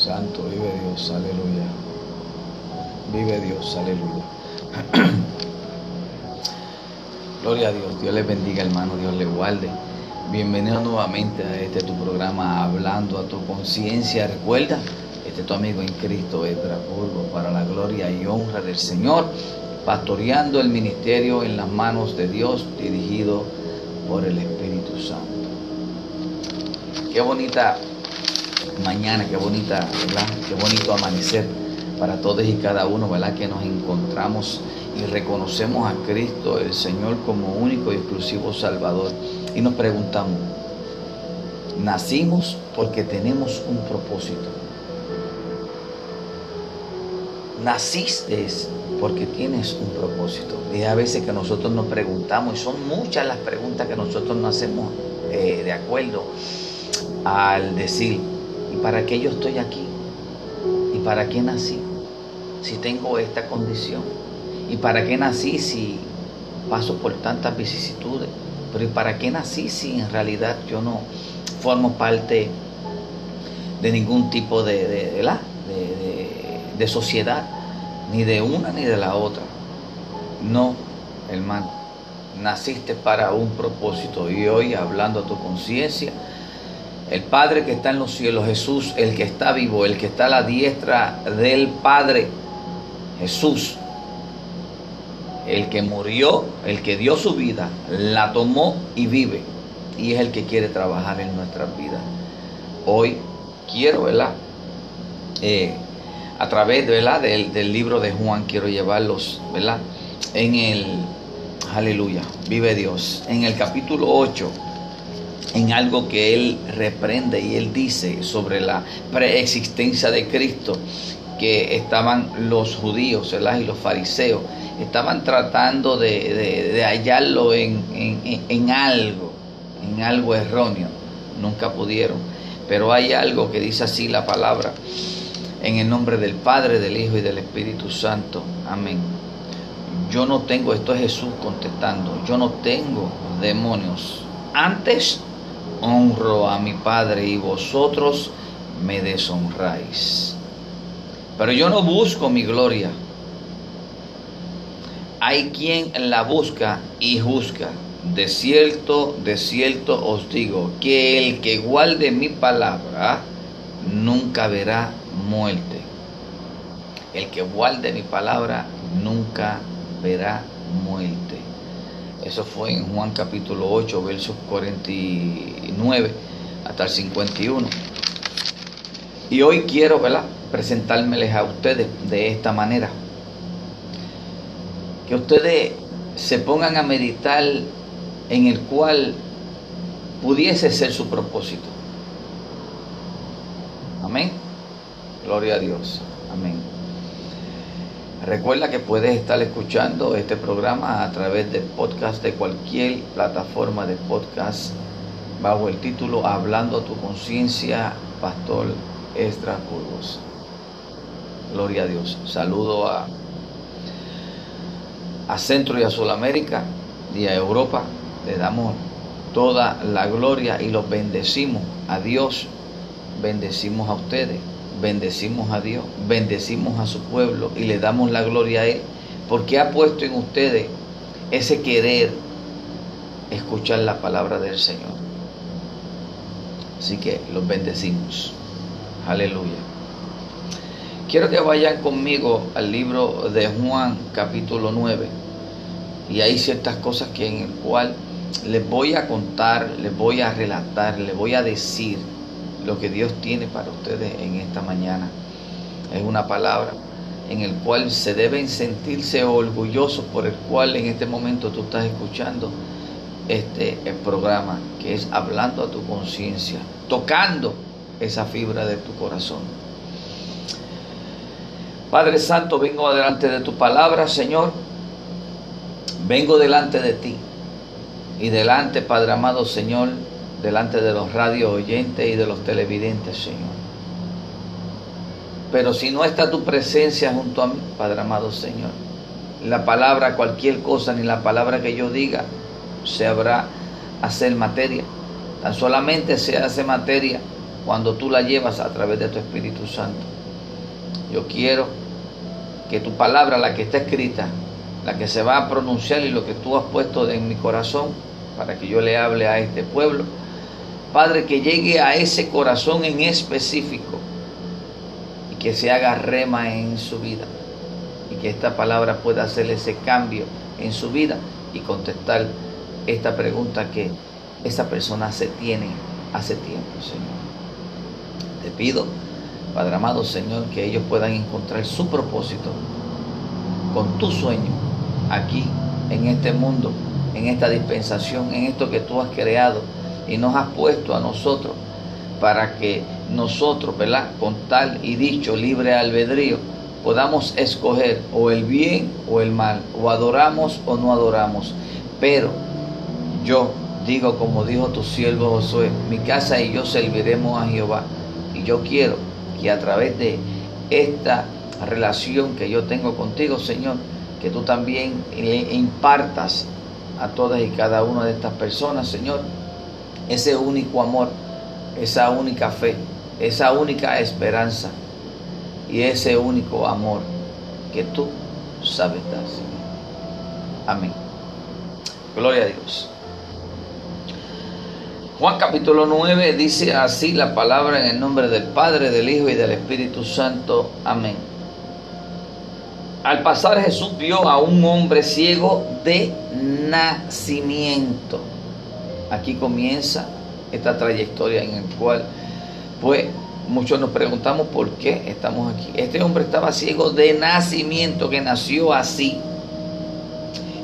Santo, vive Dios, aleluya. Vive Dios, aleluya. Gloria a Dios, Dios les bendiga hermano, Dios les guarde. Bienvenido nuevamente a este tu programa Hablando a tu conciencia. Recuerda, este tu amigo en Cristo, Edra Burgo, para la gloria y honra del Señor, pastoreando el ministerio en las manos de Dios, dirigido por el Espíritu Santo. Qué bonita mañana, qué bonita, ¿verdad? Qué bonito amanecer para todos y cada uno, ¿verdad? Que nos encontramos y reconocemos a Cristo, el Señor, como único y exclusivo Salvador. Y nos preguntamos, ¿nacimos porque tenemos un propósito? Naciste porque tienes un propósito. Y a veces que nosotros nos preguntamos, y son muchas las preguntas que nosotros nos hacemos eh, de acuerdo al decir, ¿y para qué yo estoy aquí? ¿Y para qué nací? Si tengo esta condición. ¿Y para qué nací si paso por tantas vicisitudes? Pero ¿y para qué nací si en realidad yo no formo parte de ningún tipo de, de, de, de sociedad? Ni de una ni de la otra. No, hermano. Naciste para un propósito y hoy hablando a tu conciencia, el Padre que está en los cielos, Jesús, el que está vivo, el que está a la diestra del Padre, Jesús, el que murió, el que dio su vida, la tomó y vive. Y es el que quiere trabajar en nuestras vidas. Hoy quiero, ¿verdad? Eh, a través ¿verdad? Del, del libro de Juan, quiero llevarlos, ¿verdad? En el, aleluya, vive Dios, en el capítulo 8 en algo que él reprende y él dice sobre la preexistencia de Cristo que estaban los judíos y los fariseos, estaban tratando de, hallarlo en, en algo, en algo erróneo. Nunca pudieron. Pero hay algo que dice así la palabra, en el nombre del Padre, del Hijo y del Espíritu Santo. Amén. Yo no tengo, esto es Jesús contestando, yo no tengo demonios. Antes honro a mi Padre y vosotros me deshonráis. Pero yo no busco mi gloria. Hay quien la busca y juzga. De cierto, de cierto os digo, que el que guarde mi palabra nunca verá muerte. El que guarde mi palabra nunca verá muerte. Eso fue en Juan capítulo 8, versos 49 hasta el 51. Y hoy quiero, ¿verdad? Presentármeles a ustedes de esta manera. Que ustedes se pongan a meditar en el cual pudiese ser su propósito. Amén. Gloria a Dios. Amén. Recuerda que puedes estar escuchando este programa a través de podcast de cualquier plataforma de podcast bajo el título Hablando a tu conciencia, Pastor Extra Curvos. Gloria a Dios. Saludo a, a Centro y a Sudamérica y a Europa. Le damos toda la gloria y los bendecimos. A Dios bendecimos a ustedes bendecimos a Dios, bendecimos a su pueblo y le damos la gloria a Él, porque ha puesto en ustedes ese querer escuchar la palabra del Señor. Así que los bendecimos. Aleluya. Quiero que vayan conmigo al libro de Juan capítulo 9. Y hay ciertas cosas que en el cual les voy a contar, les voy a relatar, les voy a decir lo que Dios tiene para ustedes en esta mañana. Es una palabra en el cual se deben sentirse orgullosos por el cual en este momento tú estás escuchando este programa, que es hablando a tu conciencia, tocando esa fibra de tu corazón. Padre Santo, vengo delante de tu palabra, Señor. Vengo delante de ti. Y delante, Padre amado, Señor, delante de los radio oyentes y de los televidentes, Señor. Pero si no está tu presencia junto a mí, Padre amado Señor, la palabra, cualquier cosa, ni la palabra que yo diga, se habrá hacer materia. Tan solamente se hace materia cuando tú la llevas a través de tu Espíritu Santo. Yo quiero que tu palabra, la que está escrita, la que se va a pronunciar y lo que tú has puesto en mi corazón para que yo le hable a este pueblo, Padre, que llegue a ese corazón en específico y que se haga rema en su vida y que esta palabra pueda hacer ese cambio en su vida y contestar esta pregunta que esa persona se tiene hace tiempo, Señor. Te pido, Padre amado Señor, que ellos puedan encontrar su propósito con tu sueño aquí, en este mundo, en esta dispensación, en esto que tú has creado y nos has puesto a nosotros para que nosotros, ¿verdad? Con tal y dicho libre albedrío, podamos escoger o el bien o el mal, o adoramos o no adoramos. Pero yo digo como dijo tu siervo Josué, mi casa y yo serviremos a Jehová. Y yo quiero que a través de esta relación que yo tengo contigo, Señor, que tú también le impartas a todas y cada una de estas personas, Señor, ese único amor, esa única fe, esa única esperanza y ese único amor que tú sabes dar, Señor. Amén. Gloria a Dios. Juan capítulo 9 dice así la palabra en el nombre del Padre, del Hijo y del Espíritu Santo. Amén. Al pasar Jesús vio a un hombre ciego de nacimiento. Aquí comienza esta trayectoria en el cual, pues, muchos nos preguntamos por qué estamos aquí. Este hombre estaba ciego de nacimiento, que nació así.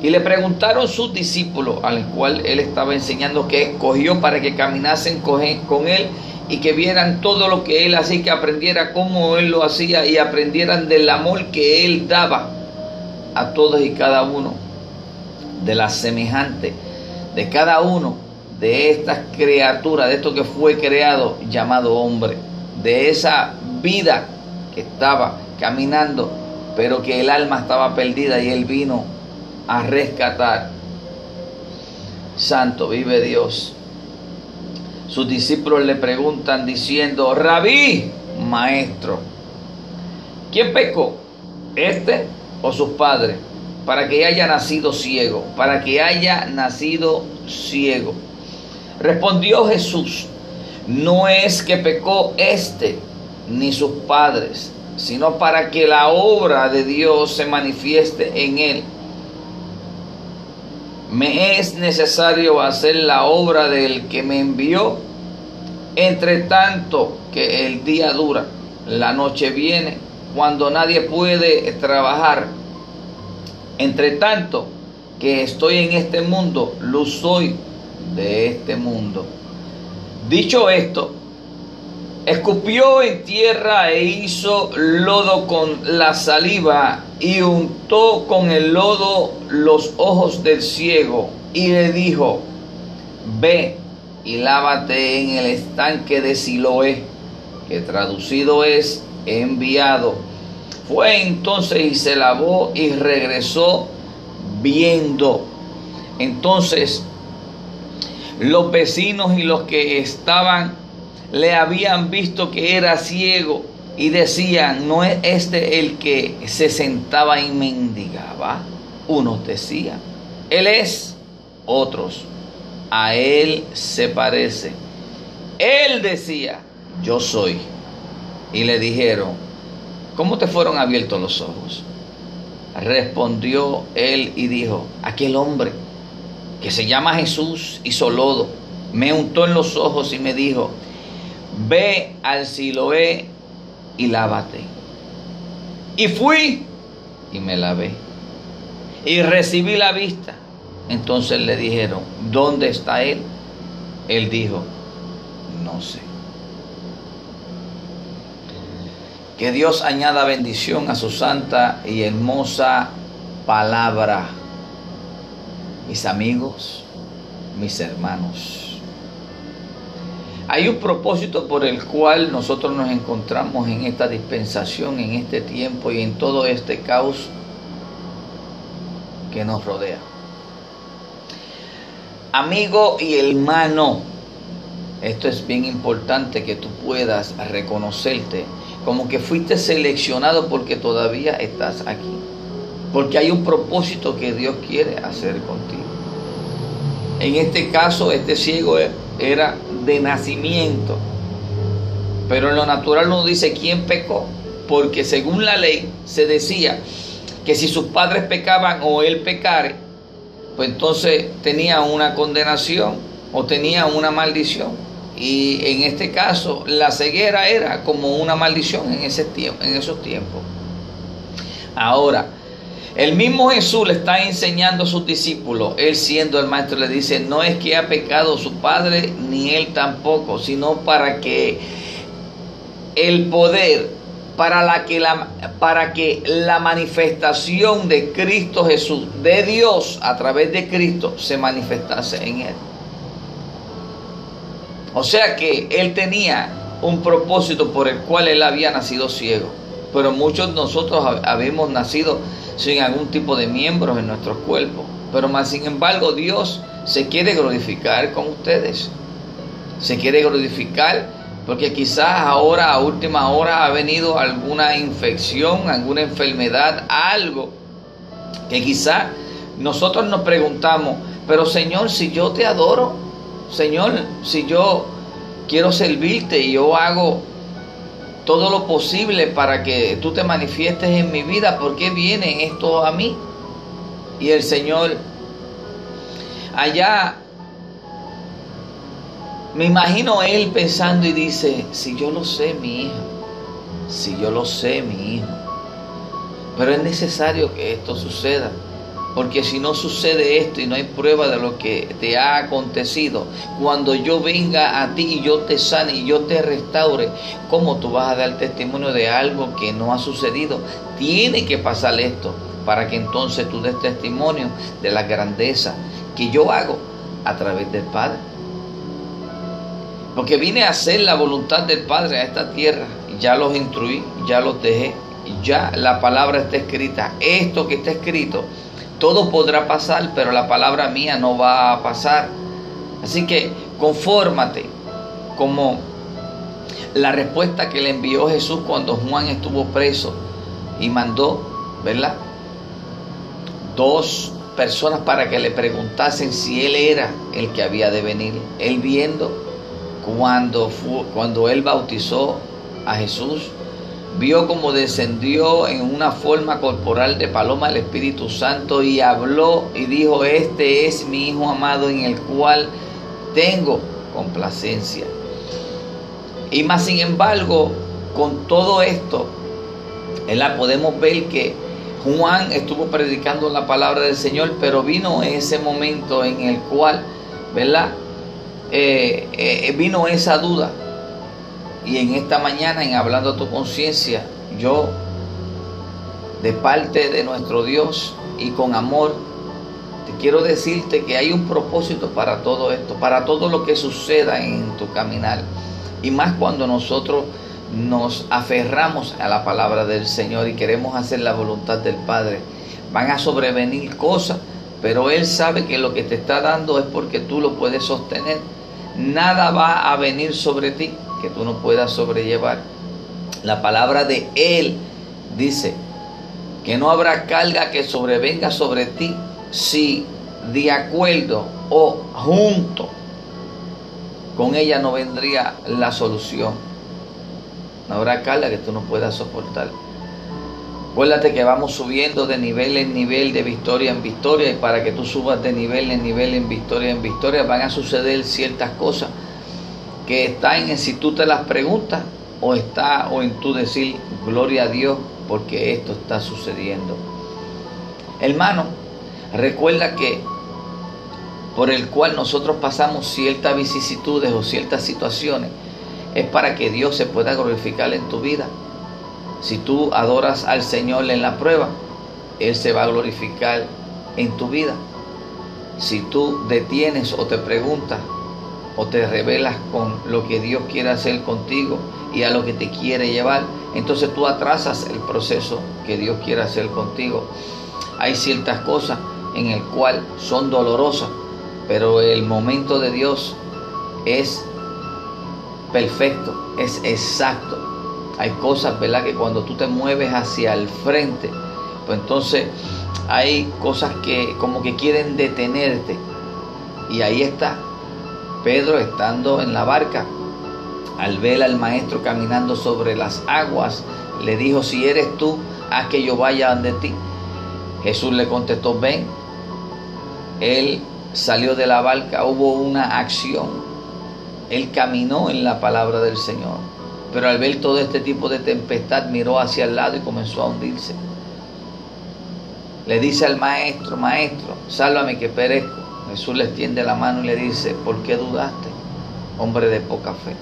Y le preguntaron sus discípulos, al cual él estaba enseñando, que escogió para que caminasen con él y que vieran todo lo que él hacía, que aprendiera cómo él lo hacía y aprendieran del amor que él daba a todos y cada uno, de la semejante, de cada uno de estas criaturas, de esto que fue creado llamado hombre, de esa vida que estaba caminando, pero que el alma estaba perdida y él vino a rescatar. Santo vive Dios. Sus discípulos le preguntan diciendo, Rabí, maestro, ¿quién pecó? ¿Este o sus padres? Para que haya nacido ciego, para que haya nacido ciego. Respondió Jesús, no es que pecó este ni sus padres, sino para que la obra de Dios se manifieste en él me es necesario hacer la obra del que me envió. Entre tanto que el día dura, la noche viene, cuando nadie puede trabajar. Entre tanto que estoy en este mundo, luz soy de este mundo. Dicho esto, escupió en tierra e hizo lodo con la saliva y untó con el lodo los ojos del ciego y le dijo, ve y lávate en el estanque de Siloé, que traducido es enviado. Fue entonces y se lavó y regresó viendo. Entonces los vecinos y los que estaban le habían visto que era ciego y decían, ¿no es este el que se sentaba y mendigaba? Unos decían, Él es, otros, a Él se parece. Él decía, yo soy. Y le dijeron, ¿cómo te fueron abiertos los ojos? Respondió él y dijo, aquel hombre que se llama Jesús hizo lodo, me untó en los ojos y me dijo, ve al Siloé y lávate. Y fui y me lavé. Y recibí la vista. Entonces le dijeron, ¿dónde está él? Él dijo, no sé. Que Dios añada bendición a su santa y hermosa palabra. Mis amigos, mis hermanos. Hay un propósito por el cual nosotros nos encontramos en esta dispensación, en este tiempo y en todo este caos que nos rodea. Amigo y hermano, esto es bien importante que tú puedas reconocerte como que fuiste seleccionado porque todavía estás aquí. Porque hay un propósito que Dios quiere hacer contigo. En este caso, este ciego era de nacimiento. Pero en lo natural no dice quién pecó. Porque según la ley se decía que si sus padres pecaban o él pecare, pues entonces tenía una condenación o tenía una maldición. Y en este caso, la ceguera era como una maldición en, ese tiempo, en esos tiempos. Ahora, el mismo Jesús le está enseñando a sus discípulos, él siendo el maestro, le dice, no es que ha pecado su padre, ni él tampoco, sino para que el poder para, la que la, para que la manifestación de Cristo Jesús, de Dios a través de Cristo, se manifestase en él. O sea que él tenía un propósito por el cual él había nacido ciego. Pero muchos de nosotros habíamos nacido sin algún tipo de miembros en nuestro cuerpo. Pero más sin embargo Dios se quiere glorificar con ustedes. Se quiere glorificar porque quizás ahora a última hora ha venido alguna infección, alguna enfermedad, algo que quizás nosotros nos preguntamos, pero Señor, si yo te adoro, Señor, si yo quiero servirte y yo hago todo lo posible para que tú te manifiestes en mi vida, ¿por qué viene esto a mí? Y el Señor allá me imagino él pensando y dice, si yo lo sé, mi hijo, si yo lo sé, mi hijo, pero es necesario que esto suceda, porque si no sucede esto y no hay prueba de lo que te ha acontecido, cuando yo venga a ti y yo te sane y yo te restaure, ¿cómo tú vas a dar testimonio de algo que no ha sucedido? Tiene que pasar esto para que entonces tú des testimonio de la grandeza que yo hago a través del Padre. Porque vine a hacer la voluntad del Padre a esta tierra. Ya los instruí, ya los dejé, ya la palabra está escrita. Esto que está escrito, todo podrá pasar, pero la palabra mía no va a pasar. Así que confórmate como la respuesta que le envió Jesús cuando Juan estuvo preso y mandó, ¿verdad? Dos personas para que le preguntasen si él era el que había de venir. Él viendo cuando, cuando él bautizó a Jesús, vio como descendió en una forma corporal de paloma el Espíritu Santo y habló y dijo, este es mi Hijo amado en el cual tengo complacencia. Y más sin embargo, con todo esto, la podemos ver que Juan estuvo predicando la palabra del Señor, pero vino ese momento en el cual, ¿verdad? Eh, eh, vino esa duda. Y en esta mañana, en hablando a tu conciencia, yo, de parte de nuestro Dios y con amor, te quiero decirte que hay un propósito para todo esto, para todo lo que suceda en tu caminar. Y más cuando nosotros nos aferramos a la palabra del Señor y queremos hacer la voluntad del Padre. Van a sobrevenir cosas, pero Él sabe que lo que te está dando es porque tú lo puedes sostener nada va a venir sobre ti que tú no puedas sobrellevar. La palabra de Él dice que no habrá carga que sobrevenga sobre ti si de acuerdo o junto con ella no vendría la solución. No habrá carga que tú no puedas soportar. Acuérdate que vamos subiendo de nivel en nivel, de victoria en victoria, y para que tú subas de nivel en nivel, en victoria en victoria, van a suceder ciertas cosas que están en si tú te las preguntas o está o en tu decir gloria a Dios porque esto está sucediendo. Hermano, recuerda que por el cual nosotros pasamos ciertas vicisitudes o ciertas situaciones es para que Dios se pueda glorificar en tu vida. Si tú adoras al Señor en la prueba, Él se va a glorificar en tu vida. Si tú detienes o te preguntas o te revelas con lo que Dios quiere hacer contigo y a lo que te quiere llevar, entonces tú atrasas el proceso que Dios quiere hacer contigo. Hay ciertas cosas en el cual son dolorosas, pero el momento de Dios es perfecto, es exacto. Hay cosas, ¿verdad? Que cuando tú te mueves hacia el frente, pues entonces hay cosas que como que quieren detenerte. Y ahí está Pedro estando en la barca, al ver al maestro caminando sobre las aguas, le dijo, si eres tú, haz que yo vaya ante ti. Jesús le contestó, ven. Él salió de la barca, hubo una acción. Él caminó en la palabra del Señor. Pero al ver todo este tipo de tempestad, miró hacia el lado y comenzó a hundirse. Le dice al maestro, maestro, sálvame que perezco. Jesús le extiende la mano y le dice, ¿por qué dudaste, hombre de poca fe?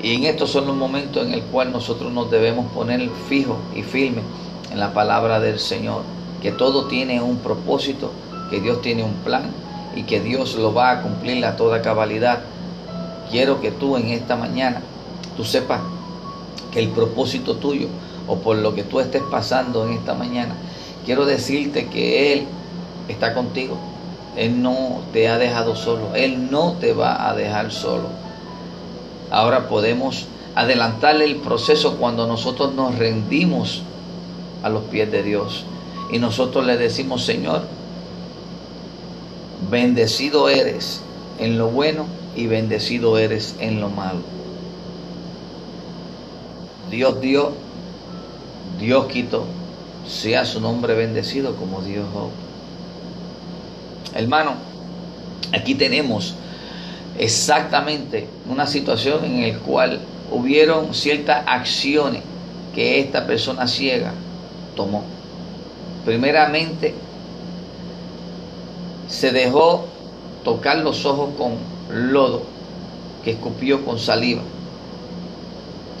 Y en estos son los momentos en el cual nosotros nos debemos poner fijo y firme en la palabra del Señor, que todo tiene un propósito, que Dios tiene un plan y que Dios lo va a cumplir a toda cabalidad. Quiero que tú en esta mañana, tú sepas que el propósito tuyo o por lo que tú estés pasando en esta mañana, quiero decirte que Él está contigo. Él no te ha dejado solo. Él no te va a dejar solo. Ahora podemos adelantarle el proceso cuando nosotros nos rendimos a los pies de Dios y nosotros le decimos, Señor, bendecido eres en lo bueno y bendecido eres en lo malo. Dios dio, Dios quitó, sea su nombre bendecido como Dios. Hermano, aquí tenemos exactamente una situación en la cual hubieron ciertas acciones que esta persona ciega tomó. Primeramente, se dejó tocar los ojos con lodo que escupió con saliva.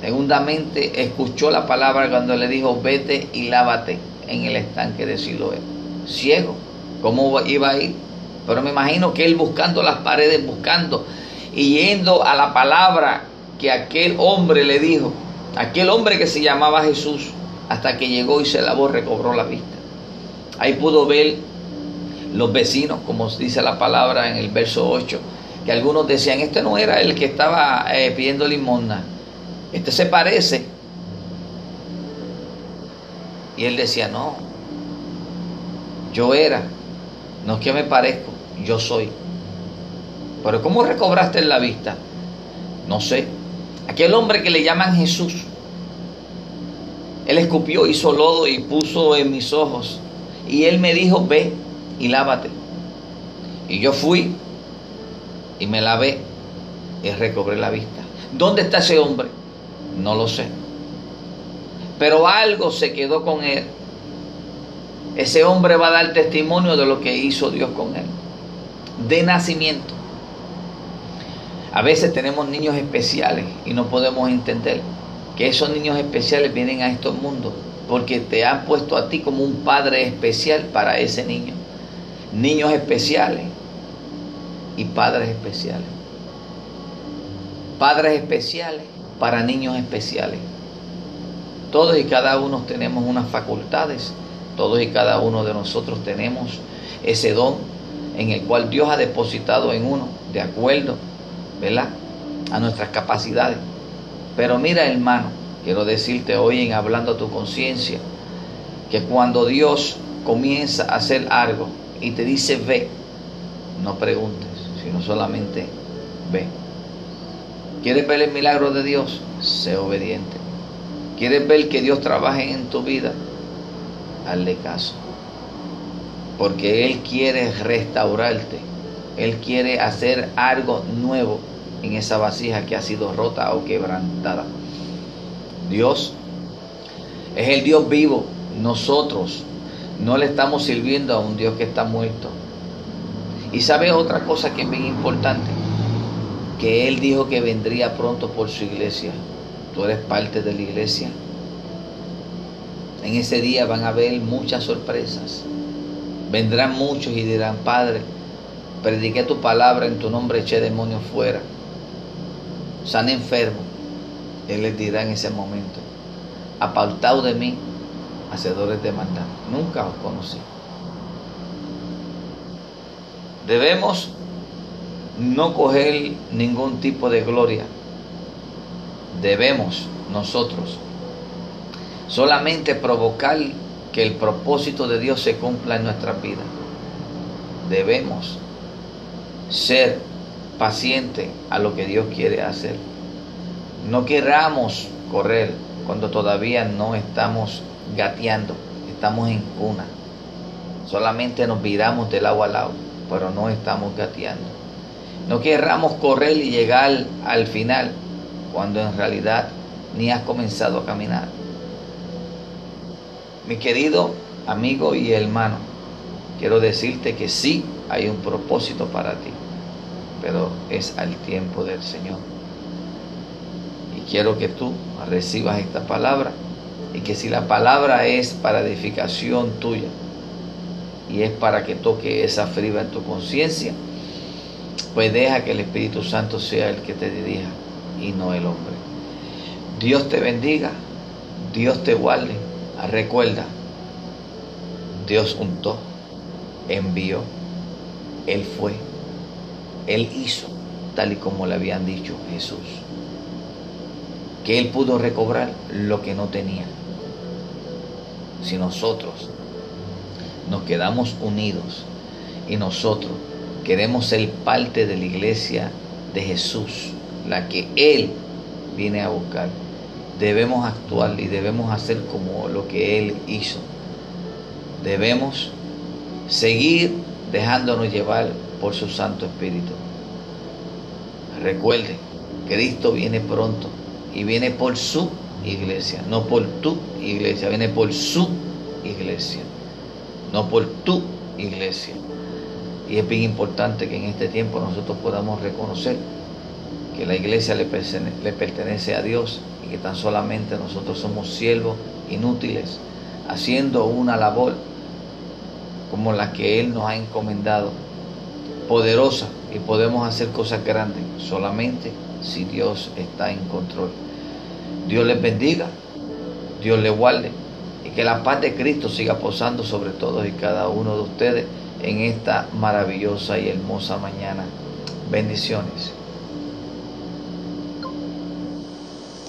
Segundamente, escuchó la palabra cuando le dijo, vete y lávate en el estanque de Siloé. Ciego, ¿cómo iba a ir? Pero me imagino que él buscando las paredes, buscando y yendo a la palabra que aquel hombre le dijo, aquel hombre que se llamaba Jesús, hasta que llegó y se lavó, recobró la vista. Ahí pudo ver los vecinos, como dice la palabra en el verso 8, que algunos decían, este no era el que estaba eh, pidiendo limosna, este se parece. Y él decía, no, yo era, no es que me parezco, yo soy. Pero ¿cómo recobraste la vista? No sé. Aquel hombre que le llaman Jesús, él escupió, hizo lodo y puso en mis ojos. Y él me dijo, ve y lávate. Y yo fui y me lavé y recobré la vista. ¿Dónde está ese hombre? No lo sé. Pero algo se quedó con él. Ese hombre va a dar testimonio de lo que hizo Dios con él de nacimiento. A veces tenemos niños especiales y no podemos entender que esos niños especiales vienen a estos mundos porque te han puesto a ti como un padre especial para ese niño. Niños especiales y padres especiales. Padres especiales para niños especiales. Todos y cada uno tenemos unas facultades, todos y cada uno de nosotros tenemos ese don en el cual Dios ha depositado en uno, de acuerdo, ¿verdad? A nuestras capacidades. Pero mira, hermano, quiero decirte hoy en hablando a tu conciencia, que cuando Dios comienza a hacer algo y te dice ve, no preguntes, sino solamente ve. ¿Quieres ver el milagro de Dios? Sé obediente. ¿Quieres ver que Dios trabaje en tu vida? Hazle caso porque Él quiere restaurarte, Él quiere hacer algo nuevo en esa vasija que ha sido rota o quebrantada. Dios es el Dios vivo, nosotros no le estamos sirviendo a un Dios que está muerto. Y sabe otra cosa que es bien importante, que Él dijo que vendría pronto por su iglesia. Tú eres parte de la iglesia. En ese día van a haber muchas sorpresas. Vendrán muchos y dirán, Padre, prediqué tu palabra, en tu nombre eché demonios fuera. San enfermo. Él les dirá en ese momento, apartado de mí, hacedores de maldad. Nunca os conocí. Debemos no coger ningún tipo de gloria debemos nosotros solamente provocar que el propósito de Dios se cumpla en nuestra vida. Debemos ser pacientes a lo que Dios quiere hacer. No querramos correr cuando todavía no estamos gateando, estamos en cuna. Solamente nos viramos del agua al lado, pero no estamos gateando. No querramos correr y llegar al final cuando en realidad ni has comenzado a caminar. Mi querido amigo y hermano, quiero decirte que sí hay un propósito para ti, pero es al tiempo del Señor. Y quiero que tú recibas esta palabra y que si la palabra es para edificación tuya y es para que toque esa fibra en tu conciencia, pues deja que el Espíritu Santo sea el que te dirija y no el hombre. Dios te bendiga, Dios te guarde. Recuerda, Dios untó, envió, Él fue, Él hizo, tal y como le habían dicho Jesús. Que Él pudo recobrar lo que no tenía. Si nosotros nos quedamos unidos y nosotros queremos ser parte de la iglesia de Jesús, la que Él viene a buscar, debemos actuar y debemos hacer como lo que Él hizo. Debemos seguir dejándonos llevar por su Santo Espíritu. Recuerde, Cristo viene pronto y viene por su iglesia, no por tu iglesia, viene por su iglesia, no por tu iglesia. Y es bien importante que en este tiempo nosotros podamos reconocer que la iglesia le pertenece, a Dios y que tan solamente nosotros somos siervos inútiles, haciendo una labor como la que Él nos ha encomendado, poderosa, y podemos hacer cosas grandes solamente si Dios está en control. Dios les bendiga, Dios les guarde y que la paz de Cristo siga posando sobre todos y cada uno de ustedes en esta maravillosa y hermosa mañana. Bendiciones.